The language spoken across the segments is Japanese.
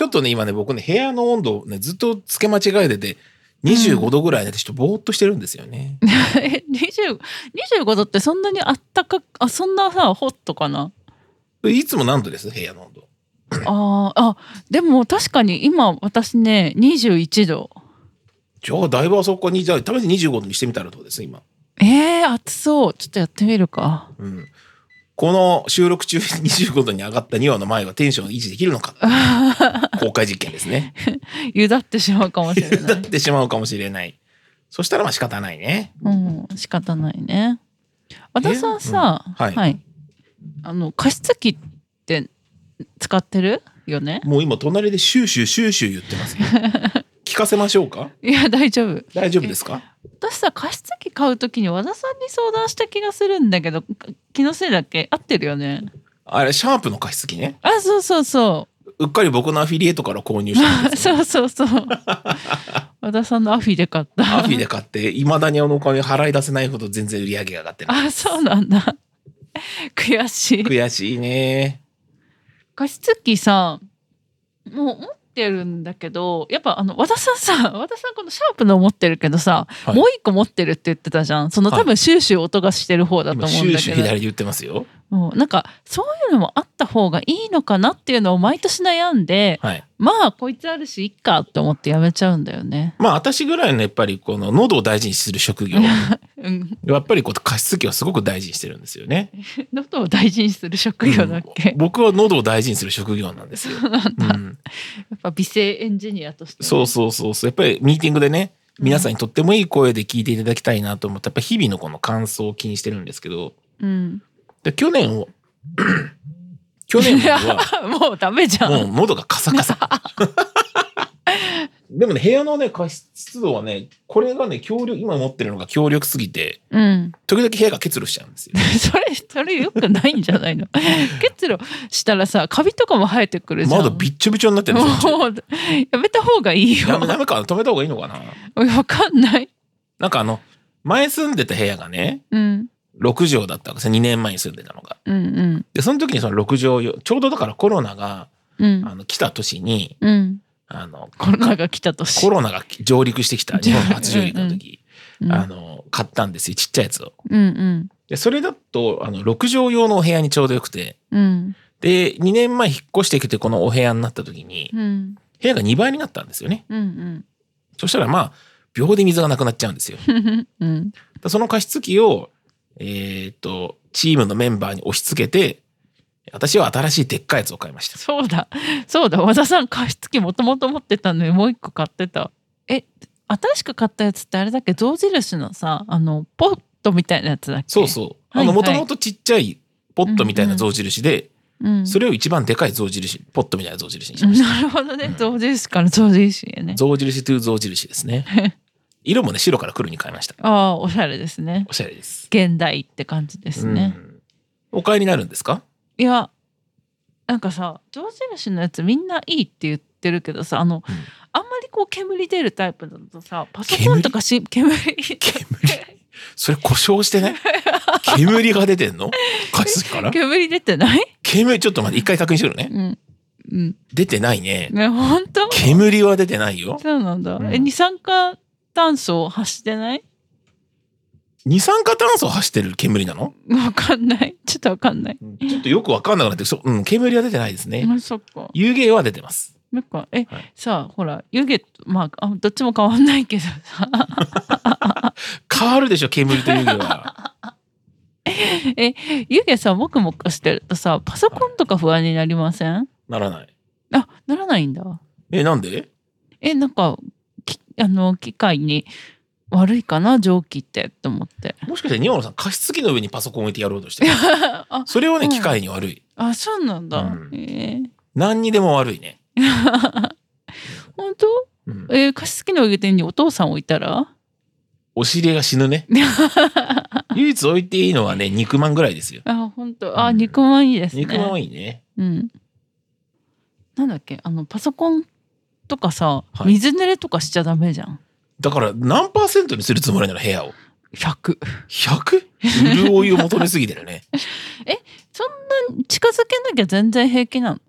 ちょっとね、今ね、僕ね、部屋の温度をね、ずっとつけ間違えてて、25度ぐらいでちょっとぼーっとしてるんですよね。え20 25度ってそんなにあったかあそんなさホットかな？いつも何度です部屋の温度。あーあでも確かに今私ね21度じゃあ、だいぶあそこに、じゃあ、試しに25度にしてみたらどうです今？えー、暑そうちょっとやってみるかうん。この収録中に25度に上がった2話の前はテンションを維持できるのか？公開実験ですね。ゆだってしまうかもしれだない。ってしまうかもしれない。そしたらまあ仕方ないね。うん仕方ないね。和田さんさ、うん。はい。あの加湿器って使ってるよね？もう今隣でシューシューシューシュー言ってますよ。聞かせましょうか？いや大丈夫。大丈夫ですか？私さ加湿器買うときに和田さんに相談した気がするんだけど気のせいだっけ？合ってるよね。あれ、シャープの加湿器ね。あそうそうそうっかり僕のアフィリエイトから購入したんですよ。そうそうそう 和田さんのアフィで買ったアフィで買って、いまだにあのお金払い出せないほど全然売り上げが上がってない。あそうなんだ悔しい悔しいね。加湿器さもう持ってるんだけどやっぱあの和田さんさ和田さんこのシャープの持ってるけどさ、はいもう一個持ってるって言ってたじゃんそのはい多分シューシュー音がしてる方だと今、思シューシュうんだけど、ー左で言ってますよ。もうなんかそういうのもあった方がいいのかなっていうのを毎年悩んではい。まあこいつあるしいっかって思ってやめちゃうんだよね。まあ私ぐらいのやっぱりこの喉を大事にする職業、うん、やっぱりこう加湿器はすごく大事にしてるんですよね。喉を大事にする職業だっけ、うん僕は喉を大事にする職業なんですよ。うん、やっぱ美声エンジニアとしてね、そうそうそうそう。やっぱりミーティングでね、皆さんにとってもいい声で聞いていただきたいなと思って、やっぱ日々のこの感想を気にしてるんですけど、うん、で去年を、去年は もうダメじゃん。もう喉がカサカサ。でもね、部屋のね、加湿度はね、これがね、強力、今持ってるのが強力すぎて、うん。時々部屋が結露しちゃうんですよ。それ、それよくないんじゃないの？結露したらさ、カビとかも生えてくるじゃん。まだびっちょびちょになってるんですよ。もう、やめた方がいいよ。ダメダメかな止めた方がいいのかな？わかんない。なんかあの、前住んでた部屋がね、うん。6畳だったわけですよ。2年前に住んでたのが。うんうん。で、その時にその6畳用、ちょうどだからコロナが、うん。あの、来た年に、うん。あの、コロナが来たとし。コロナが上陸してきた、日本初上陸の時、うんあの、買ったんですよ。ちっちゃいやつを。うんうん。で、それだと、あの、6畳用のお部屋にちょうどよくて、うん。で、2年前引っ越してきてこのお部屋になった時に、うん。部屋が2倍になったんですよね。うんそしたらまあ、秒で水がなくなっちゃうんですよ。うん。うん。その加湿器を、えっ、と、チームのメンバーに押し付けて、私は新しいでっかいやつを買いました。そうだ。そうだ。和田さん加湿器もともと持ってたのにもう一個買ってた。え、新しく買ったやつってあれだっけ象印のさ、あの、ポットみたいなやつだっけ？そうそう。あの、もともとちっちゃいポットみたいな象印で、うん。それを一番でかい象印、ポットみたいな象印にしました。なるほどね。象印から象印へね。象印という象印ですね。色もね、白から黒に変えました。ああ、おしゃれですね。おしゃれです。現代って感じですね。うん。お買いになるんですか？いや、なんかさ、象印のやつみんないいって言ってるけどさ、あの、うんあんまりこう煙出るタイプだとさ、パソコンとかし煙煙？それ故障してね 煙が出てんの？加湿器から？煙出てない？煙、ちょっと待って、一回確認してるね。うん。うん。出てないね。ね、本当？煙は出てないよ。そうなんだ。うんえ、二酸化炭素を発してない？二酸化炭素を発してる煙なの？わかんない。ちょっとわかんない。ちょっとよくわかんなくなって、そうん、煙は出てないですね。あ、そっか。有芸は出てます。なんか、え、はいさあ、ほら、湯気と、まあ、あどっちも変わんないけどさ。変わるでしょ、煙と有芸は。え、湯気さ、もくもくしてるとさ、パソコンとか不安になりません？ならない。あ、ならないんだ。え、なんで？え、なんか、きあの、機械に悪いかな、蒸気って、と思って。もしかして、庭野さん、加湿器の上にパソコン置いてやろうとして それはね、うん機械に悪い。あ、そうなんだ。うんえ何にでも悪いね。ー、本当？うんえー、加湿器の上にお父さん置いたら？お尻が死ぬね。唯一置いていいのはね、肉まんぐらいですよ。あ、本当あ、うん肉まんいいですね。肉まんはいいね。うん。なんだっけ？あの、パソコンとかさ、はい水濡れとかしちゃダメじゃん。だから、何パーセントにするつもりなの、部屋を？100。100? 潤いを求めすぎてるね。そんな近づけなきゃ全然平気なの？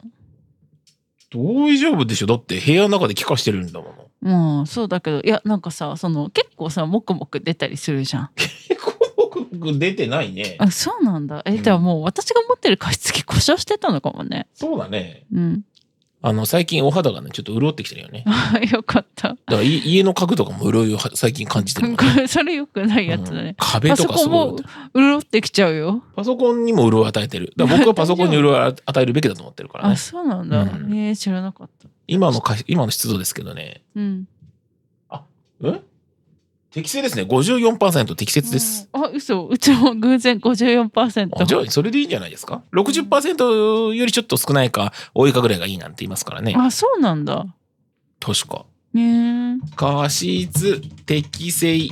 大丈夫でしょだって部屋の中で気化してるんだもの。うんそうだけどいやなんかさその結構さもくもく出たりするじゃん 僕出てないね。あそうなんだえうんじゃあもう私が持ってる加湿器故障してたのかもねそうだね。うんあの、最近お肌がね、ちょっと潤ってきてるよね。だ あよかったからい家の家具とかも潤いをは最近感じてるもんこれそれよくないやつだうんね、壁とかすごい。潤ってきちゃうよパソコンにも潤いを与えてる。だから僕はパソコンに潤いを与えるべきだと思ってるからあね。そうなんだ、うんえー知らなかった今のか今の湿度ですけどね。うんえ適正ですね。54%適切です。あ嘘うちも偶然54%あじゃあ、それでいいんじゃないですか ?60% よりちょっと少ないか、多いかぐらいがいいなんて言いますからね。あそうなんだ確か。ねえ過失適正。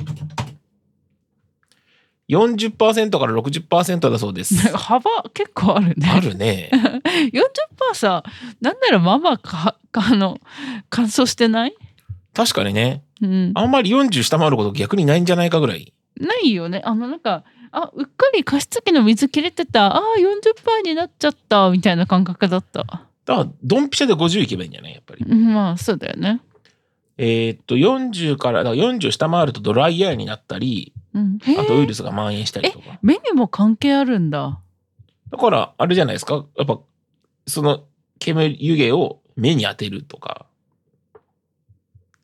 40%から60%だそうです。幅結構あるねあるね。40%さなんならまあまかあの乾燥してない？確かにね。うん。あんまり40下回ること逆にないんじゃないかぐらい。ないよね。あのなんかあうっかり加湿器の水切れてた。あー40%になっちゃった。みたいな感覚だった。だから、ドンピシャで50いけばいいんじゃない？やっぱり。うんまあそうだよね。えーっと、40から、だから40下回るとドライアイになったり、うん。へあとウイえルスが蔓延したりとか。目にも関係あるんだ。だから、あれじゃないですか？やっぱ、その、煙、湯気を目に当てるとか、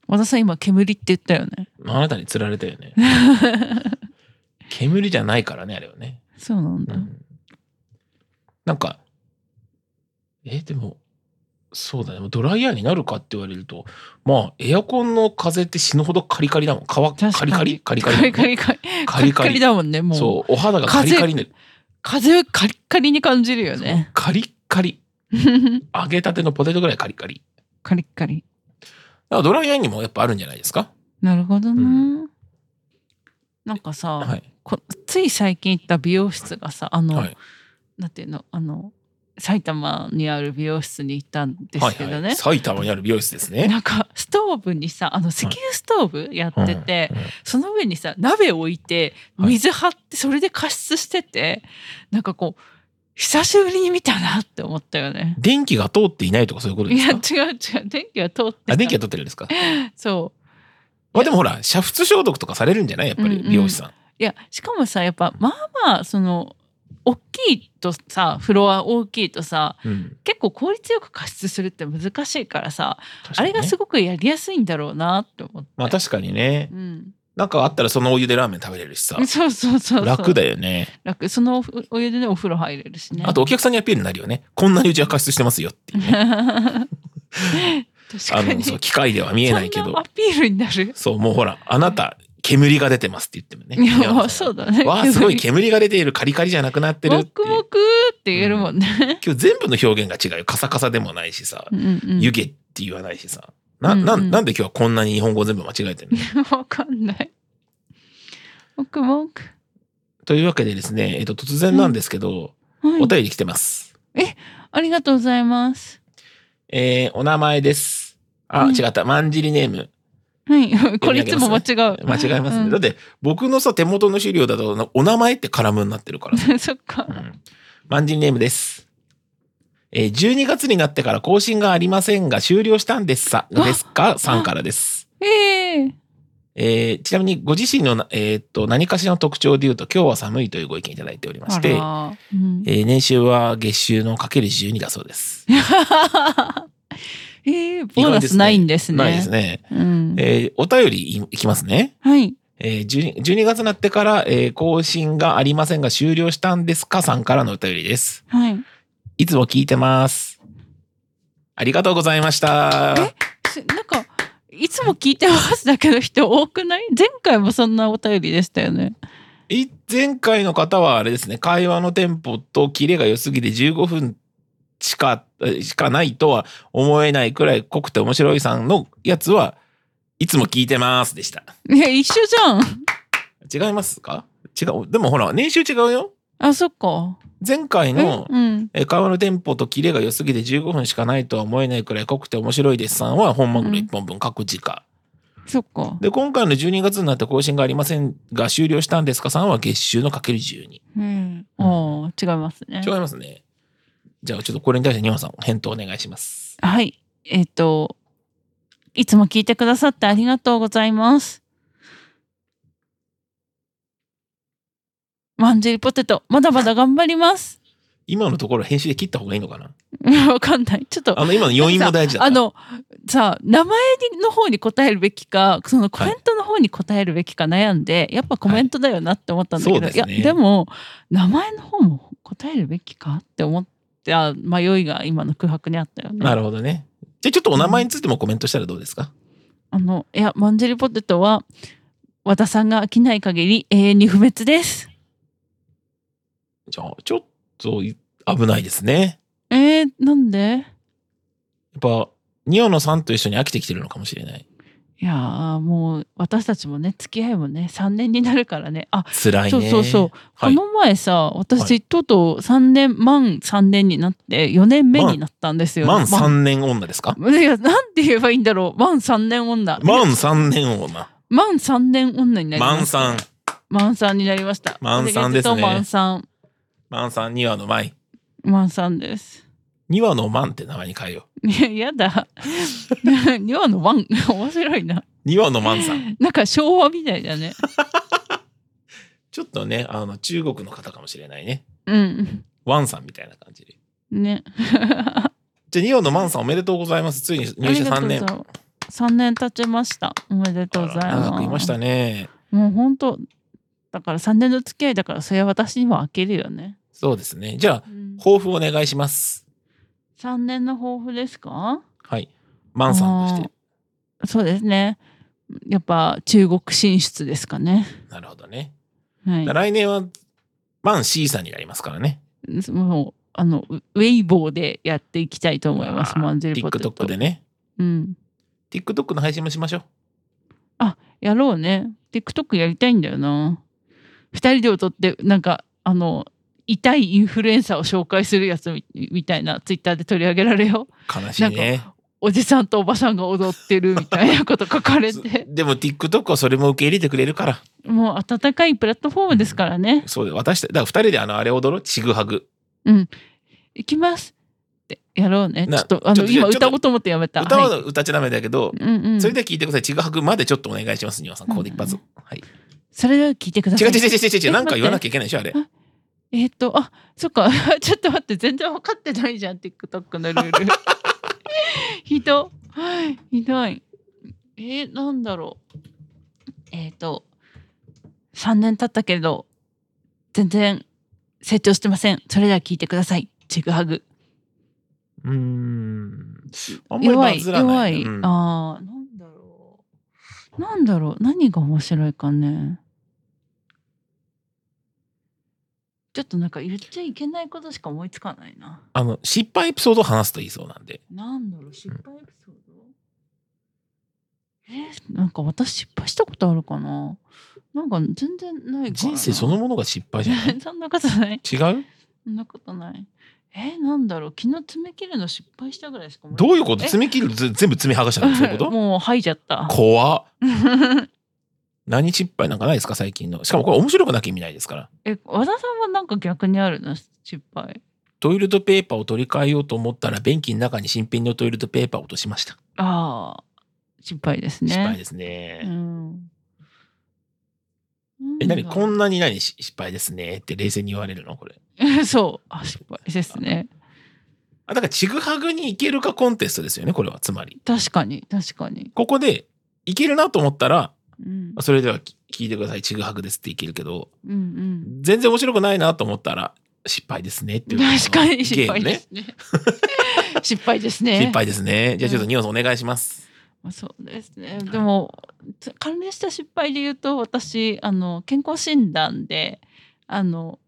和田さん今煙って言ったよねあなたに釣られたよね。煙じゃないからね、あれはね。そうなんだ、うんなんか、え、でも、そうだね。ドライヤーになるかって言われると、まあ、エアコンの風って死ぬほどカリカリだもん。乾確かにカリカリ？カリカリ？カリカリカリカリカリ。だもんねもうそう、お肌がカリカリに。風カリッカリに感じるよねカリッカリ。揚げたてのポテトぐらいカリカリ。カリッカリらドライヤーにもやっぱあるんじゃないですか？なるほどな、うなんかさ、はい。こつい最近行った美容室がさあの、はい。なんていうの？あの埼玉にある美容室に行ったんですけどね、はいはい、埼玉にある美容室ですね。なんかストーブにさあの石油ストーブやってて、うんうんその上にさ鍋置いてはい水張ってそれで加湿してて、なんかこう久しぶりに見たなって思ったよね。電気が通っていないとかそういうことでいやすか違う違う電気は通ってたあ、電気が通ってるんですか？そまあでもほら、煮沸消毒とかされるんじゃない？やっぱりうんうん美容師さん。ういやしかもさやっぱまあまあその大きいとさフロア大きいとさうん。結構効率よく加湿するって難しいからさ、ねあれがすごくやりやすいんだろうなって思って。まあ確かにね。うん、なんかあったらそのお湯でラーメン食べれるしさ。そうそうそう楽だよね。楽そのおお湯でねお風呂入れるしねあとお客さんにアピールになるよね。こんなにうちは加湿してますよっていうね。確かにあの、そう、機械では見えないけどア。ピールになる？そう、もうほら、あなた、煙が出てますって言ってもね。いやそうだねわあ、すごい煙が出ている、カリカリじゃなくなってるっていう。もくもくって言えるもんね、今日全部の表現が違うよ。カサカサでもないしさ、うんうん湯気って言わないしさ。な、うんうんな、なんで今日はこんなに日本語全部間違えてるの？わかんないもくもくというわけでですね、えっと、突然なんですけど、はいお便り来てます。ありがとうございますえー、お名前です。あ、うん違った。まんじりネーム。はいこれいつも間違う間違えますね。うんだって、僕のさ、手元の資料だと、お名前ってカラムになってるから。そっかうん。まんじりネームです。えー、12月になってから更新がありませんが、終了したんですさ、わですか？さんからです。えええーちなみにご自身のな、えーっと何かしらの特徴で言うと今日は寒いというご意見いただいておりまして、うんえー年収は月収のかける12だそうです。ええボーナスないんですね。ないですね。うん。えーお便りいいきますね。はい。えー 12, 12月になってから、えー更新がありませんが終了したんですか？さんからのお便りです。はい。いつも聞いてます。ありがとうございました。すなんか、いつも聞いてますだけど人多くない？前回もそんなお便りでしたよね。い前回の方はあれですね、会話のテンポとキレが良すぎて15分しか、えしかないとは思えないくらい濃くて面白いさんのやつはいつも聞いてますでした。いや、一緒じゃん。違いますか？違う。でもほら、年収違うよ。あ、そっか。前回のえうん。え会話のテンポとキレが良すぎて15分しかないとは思えないくらい濃くて面白いですさんは本マグロ1本分各時価。そっか。で、今回の12月になって更新がありませんが終了したんですか？さんは月収のかける12。うん。ああ、違いますね。違いますね。じゃあちょっとこれに対して日本さん返答お願いします。はい。えっ、と、いつも聞いてくださってありがとうございます。マンジェリポテト、まだまだ頑張ります。今のところ編集で切った方がいいのかな？わかんない。ちょっと、あの、今の余韻も大事だ。あの、さ、名前の方に答えるべきか、そのコメントの方に答えるべきか悩んで、やっぱコメントだよなって思ったんだけど、いはいねや、でも、名前の方も答えるべきかって思った迷いが今の空白にあったよね。なるほどね。じゃあちょっとお名前についてもコメントしたらどうですか、あの、いや、マンジェリポテトは、和田さんが飽きない限り永遠に不滅です。じゃあ、ちょっと危ないですね。えー、なんで？やっぱ、ニオのさんと一緒に飽きてきてるのかもしれない。いやもう私たちもね付き合いもね3年になるからね。あ辛いそうそうそう、はい、この前さ私、とうとう3年満3年になって4年目になったんですよ。満3年女ですか？いやなんて言えばいいんだろう。満3年女。満3年女。満3年女になりました。満3満3になりました。満3ですね。満3マンさん2話のマイマンさんです。2話のマンって名前に変えよう。い ややだ。2話のワン。面白いな。う2話のマンさん。なんか昭和みたいだね。ちょっとねあの中国の方かもしれないね。うん。ワンさんみたいな感じで。ね。じゃあ2話のマンさんおめでとうございます。ついに入社3年。3年経ちました。おめでとうございます。長くいましたね。もう本当だから3年の付き合いだからそれは私にも開けるよね。そうですね。じゃあ、抱負お願いします。3年の抱負ですか？はい。マンさんとして。そうですねやっぱ中国進出ですかねなるほどね。はい来年は、マン C さんになりますからね。もうあのウウェイボーでやっていきたいと思いますマンジェリポテト TikTok でね。うん、TikTok の配信もしましょう。やろうね TikTok やりたいんだよな2人で踊ってなんかあの痛いインフルエンサーを紹介するやつみみたいなツイッターで取り上げられよう悲しいね。おじさんとおばさんが踊ってるみたいなこと書かれて でも TikTok はそれも受け入れてくれるから。もう温かいプラットフォームですからねそうで、私だから2人であの、あれ踊ろう。ちぐはぐ。行きますってやろうねちなょっとあの今歌おうと思ってやめた歌はは歌っちゃダメだけど、いうんうん、それでは聞いてください。ちぐはぐまでちょっとお願いします。ニワさん、ここで一発。はい。それでは聞いてください違う違う違う違う違う。えなんか言わなき待ゃいけないでしょ、あれ。えーっとあそっか。ちょっと待って全然分かってないじゃん TikTok のルール。ひど。ひどい。えー、なんだろう。えーっと3年経ったけど全然成長してません。それでは聞いてください。ちぐはぐうーん。あんまりバ弱い。弱い、うん。あーなんだろう。なんだろう。何が面白いかねちょっとなんか言っちゃいけないことしか思いつかないな。あの、失敗エピソードを話すといいそうなんで。なんだろう失敗エピソード、えなんか私失敗したことあるかな？なんか全然ないかな。人生そのものが失敗じゃない？そんなことない。違う？そんなことない。えなんだろう？昨日爪切るの失敗したぐらいしか思いつどういうこと？え爪切るず全部爪剥がしたの？そういうこと？もう吐いちゃった。怖っ。何失敗なんかないですか最近の。しかもこれ面白くなきゃ意味ないですから。え和田さんはなんか逆にあるの？失敗トイレットペーパーを取り替えようと思ったら便器の中に新品のトイレットペーパーを落としました。ああ失敗ですね失敗ですね。うんえ、何こんなに何し失敗ですねって冷静に言われるのこれ。そうあ失敗ですねあ、だからちぐはぐに行けるかコンテストですよねこれはつまり。確かに確かに、ここでいけるなと思ったら、うん、それではき聞いてくださいちぐはぐですっていけるけど、うんうん全然面白くないなと思ったら失敗ですねっていう確かにゲ失。敗ですね 失敗ですね失敗ですね。じゃあちょっとニオンお願いします。まあそうですね。でもつ関連した失敗で言うと私あの健康診断であの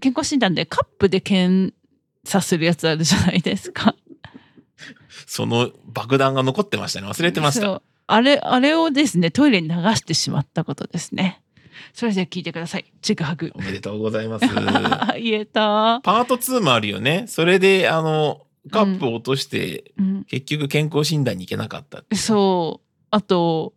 健康診断でカップで検査するやつあるじゃないですか。その爆弾が残ってましたね。忘れてました。あれあれをですねトイレに流してしまったことですね。それでは聞いてください。ちぐはぐ。おめでとうございます。言えた。パート2もあるよね。それで、あの、カップを落として、うん、結局健康診断に行けなかった。そうあと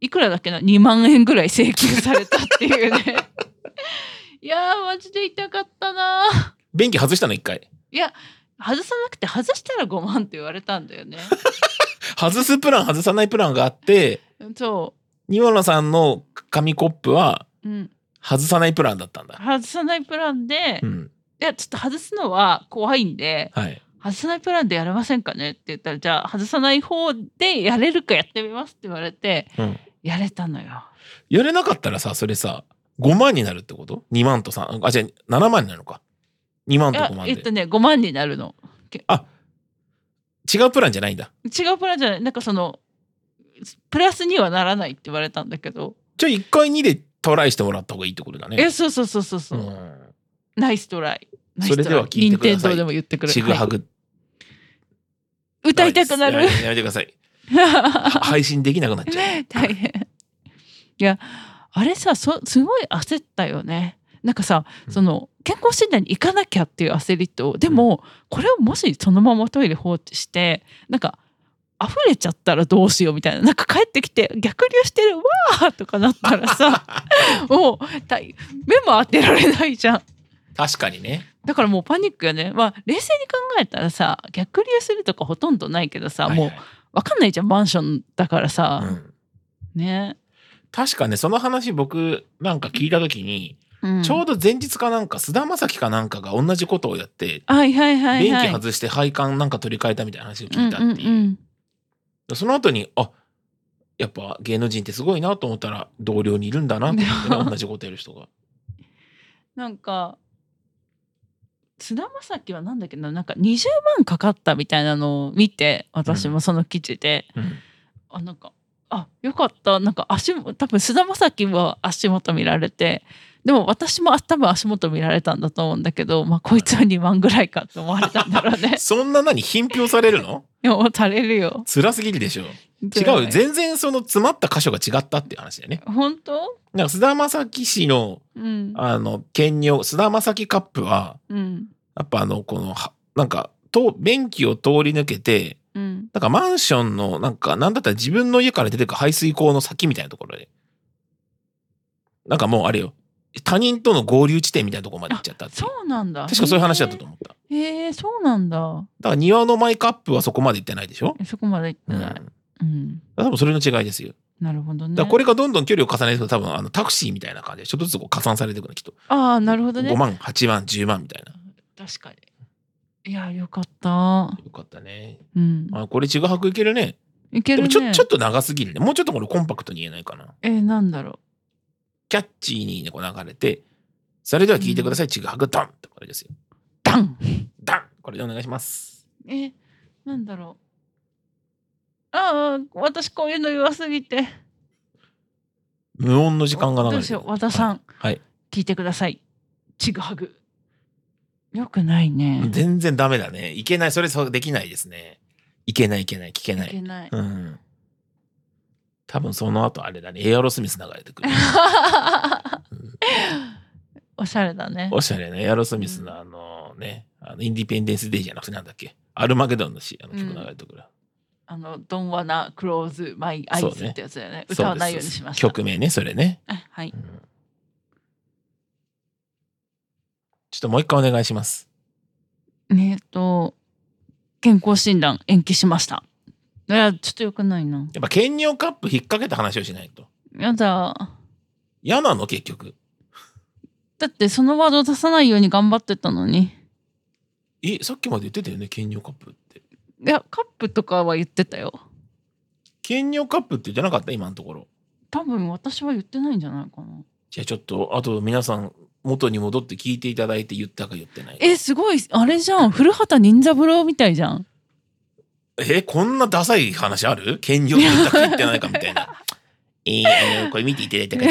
いくらだっけな？2万円ぐらい請求されたっていうね。いやーマジで痛かったなー。便器外したの？一回。いや外さなくて外したら5万って言われたんだよね外すプラン外さないプランがあってそ庭野さんの紙コップはう、うん、外さないプランだったんだ。外さないプランで、いうん。やちょっと外すのは怖いんではい。外さないプランでやれませんかねって言ったらじゃあ外さない方でやれるかやってみますって言われてうん。やれたのよやれなかったらさ、それさ、5万になるってこと ?2 万と3、あ、じゃあ7万になるのか。2万といや5万で。えっとね5万になるの違うプランじゃないんだ。違うプランじゃないなんかそのプラスにはならないって言われたんだけど、じゃあ1回2でトライしてもらった方がいいってことだね。えそうそうそうそうそう、うん。ナイストライそれでは聞いてください任天堂でも言ってくるはいちぐはぐ。歌いたくなるやめてください。は 配信できなくなっちゃう。大変いやあれさそすごい焦ったよねなんかさうん。その健康診断に行かなきゃっていう焦りとでもこれをもしそのままトイレ放置してなんか溢れちゃったらどうしようみたいななんか帰ってきて逆流してるわーとかなったらさ もう大目も当てられないじゃん。確かにね。だからもうパニックよね。まあ冷静に考えたらさ逆流するとかほとんどないけどさ、もうはい。はい分かんないじゃんマンションだからさ、うん。ね、確かね、その話僕なんか聞いた時に、うん。ちょうど前日かなんか菅田将暉かなんかが同じことをやって、はいはいはい便はい。器外して配管なんか取り替えたみたいな話を聞いたっていう。うんうんその後に、あやっぱ芸能人ってすごいなと思ったら同僚にいるんだなと思ってね、同じことやる人が。なんか菅田将暉はなんだっけななんか20万かかったみたいなのを見て私もその記事で、うん。あなんかあよかった。なんか足も多分菅田将暉は足元見られてでも私も多分足元見られたんだと思うんだけど、まあ、こいつは2万ぐらいかと思われたんだろうね。そんな何？品評されるの？でもされるよ。辛すぎるでしょ。違うよ。全然その詰まった箇所が違ったっていう話だよね。本当？なんか菅田将暉氏の、うん。あの、兼用、菅田将暉カップは、うん。やっぱあの、この、はなんか、と、便器を通り抜けて、うん。なんかマンションの、なんか、なんだったら自分の家から出てく排水溝の先みたいなところで、なんかもうあれよ、他人との合流地点みたいなところまで行っちゃったってそうなんだ確かそういう話だったと思った。だかへえそうなんだら庭のマイカップはそこまで行ってないでしょ、えそこまで行ってうん、ない、うん多分それの違いですよ。なるほどねこれがどんどん距離を重ねていくと多分あのタクシーみたいな感じでちょっとずつこう加算されていくのきっと。ああなるほどね5万、8万、10万みたいな。確かにいやよかったよかったね。うんあこれちぐはくいけるね。いけるねでもちょちょっと長すぎるね。もうちょっとこれコンパクトに言えないかな。えー、なんだろキャッチーにねこう流れて、それでは聞いてください。ちぐはくドンってこれですよ。うダンダンこれでお願いします。えー、なんだろうああ私こういうの弱すぎて無音の時間が流れてるどうしよう和田さん、はい。聞いてくださいちぐはぐよくないね全然ダメだね。いけない。それそうできないですね。いけないいけない聞けないい。けないうん。多分その後あれだね。エアロスミス流れてくる。おしゃれだねおしゃれね。エアロスミスのあのね、あのインディペンデンスデイじゃなくてなんだっけ？アルマゲドンのしあの曲流れてくる。あの「Don't wanna close my そう eyes」ねってやつだよね歌わないようにしました曲名ね、それね。あはいうんちょっともう一回お願いします。えっと健康診断延期しましたいやちょっとよくないなやっぱ兼用カップ引っ掛けた話をしないと。やだ嫌なの結局。だってそのワード出さないように頑張ってたのにえ、さっきまで言ってたよね、兼用カップって。いやカップとかは言ってたよ兼用カップって言ってなかった？今のところ。多分私は言ってないんじゃないかなじゃあちょっと、あと皆さん、元に戻って聞いていただいて言ったか言ってないか。えすごいあれじゃん古畑任三郎みたいじゃんえ、こんなダサい話ある？兼用って言ったか言ってないかみたいな。えー、あの、これ見ていただいた方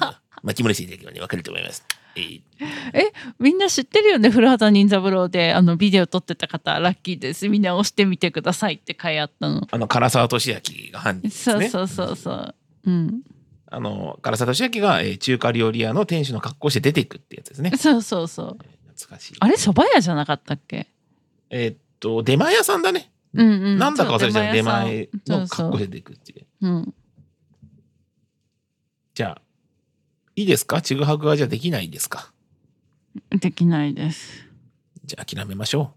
が、巻き戻していただければね、わかると思います。えーみんな知ってるよね？古畑任三郎であのビデオ撮ってた方ラッキーですみんな押してみてくださいって書いあったの、あの、唐沢俊明が犯人ですね。そうそうそうそううんあの、唐沢俊明が、えー中華料理屋の店主の格好して出ていくってやつですね。そうそうそう懐かしい。あれ蕎麦屋じゃなかったっけ？えーっと、出前屋さんだね。うんうん。なんだか忘れちゃう。出そう前。のそうそう。格好で出ていくっていう。うん。じゃあ、いいですか？ちぐはぐはじゃあできないんですか？できないです。じゃあ諦めましょ